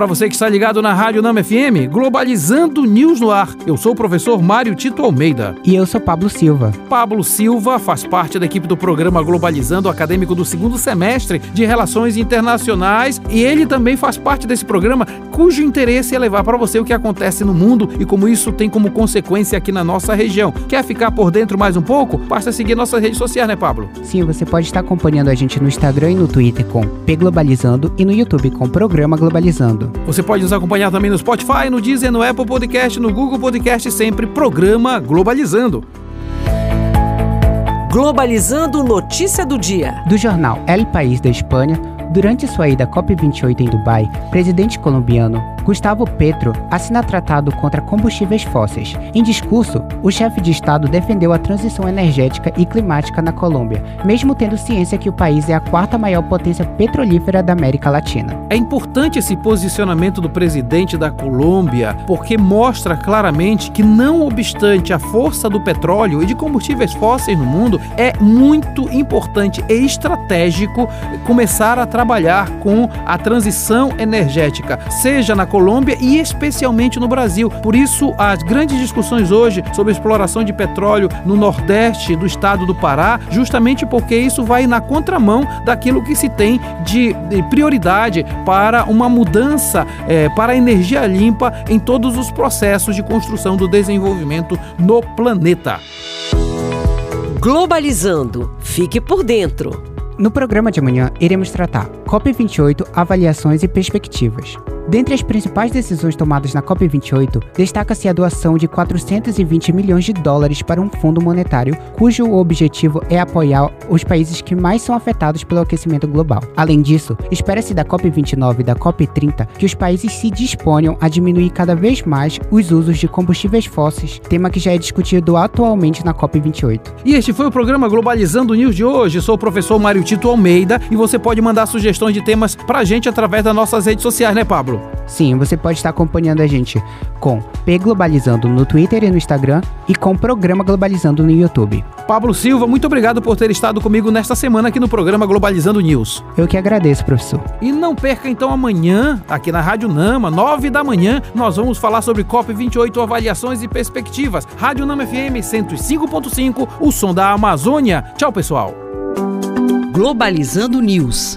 Para você que está ligado na Rádio Nama FM, Globalizando News no ar. Eu sou o professor Mário Tito Almeida. E eu sou Pablo Silva. Pablo Silva faz parte da equipe do programa Globalizando Acadêmico do segundo semestre de Relações Internacionais e ele também faz parte desse programa cujo interesse é levar para você o que acontece no mundo e como isso tem como consequência aqui na nossa região. Quer ficar por dentro mais um pouco? Basta seguir nossas redes sociais, né, Pablo? Sim, você pode estar acompanhando a gente no Instagram e no Twitter com P Globalizando e no YouTube com Programa Globalizando. Você pode nos acompanhar também no Spotify, no Deezer, no Apple Podcast, no Google Podcast, sempre programa Globalizando. Globalizando notícia do dia. Do jornal El País da Espanha, durante sua ida à COP28 em Dubai, presidente colombiano Gustavo Petro assina tratado contra combustíveis fósseis. Em discurso, o chefe de Estado defendeu a transição energética e climática na Colômbia, mesmo tendo ciência que o país é a quarta maior potência petrolífera da América Latina. É importante esse posicionamento do presidente da Colômbia, porque mostra claramente que, não obstante a força do petróleo e de combustíveis fósseis no mundo, é muito importante e estratégico começar a trabalhar com a transição energética, seja na Colômbia e especialmente no Brasil. Por isso, as grandes discussões hoje sobre exploração de petróleo no nordeste do estado do Pará, justamente porque isso vai na contramão daquilo que se tem de, prioridade para uma mudança é, para a energia limpa em todos os processos de construção do desenvolvimento no planeta. Globalizando. Fique por dentro. No programa de amanhã, iremos tratar COP28, avaliações e perspectivas. Dentre as principais decisões tomadas na COP28, destaca-se a doação de 420 milhões de dólares para um fundo monetário, cujo objetivo é apoiar os países que mais são afetados pelo aquecimento global. Além disso, espera-se da COP29 e da COP30 que os países se disponham a diminuir cada vez mais os usos de combustíveis fósseis, tema que já é discutido atualmente na COP28. E este foi o programa Globalizando News de hoje. Sou o professor Mário Tito Almeida e você pode mandar sugestões de temas pra gente através das nossas redes sociais, né, Pablo? Sim, você pode estar acompanhando a gente com P Globalizando no Twitter e no Instagram e com o Programa Globalizando no YouTube. Pablo Silva, muito obrigado por ter estado comigo nesta semana aqui no programa Globalizando News. Eu que agradeço, professor. E não perca então amanhã, aqui na Rádio Nama, nove da manhã, nós vamos falar sobre COP28, avaliações e perspectivas. Rádio Nama FM 105.5, o som da Amazônia. Tchau, pessoal. Globalizando News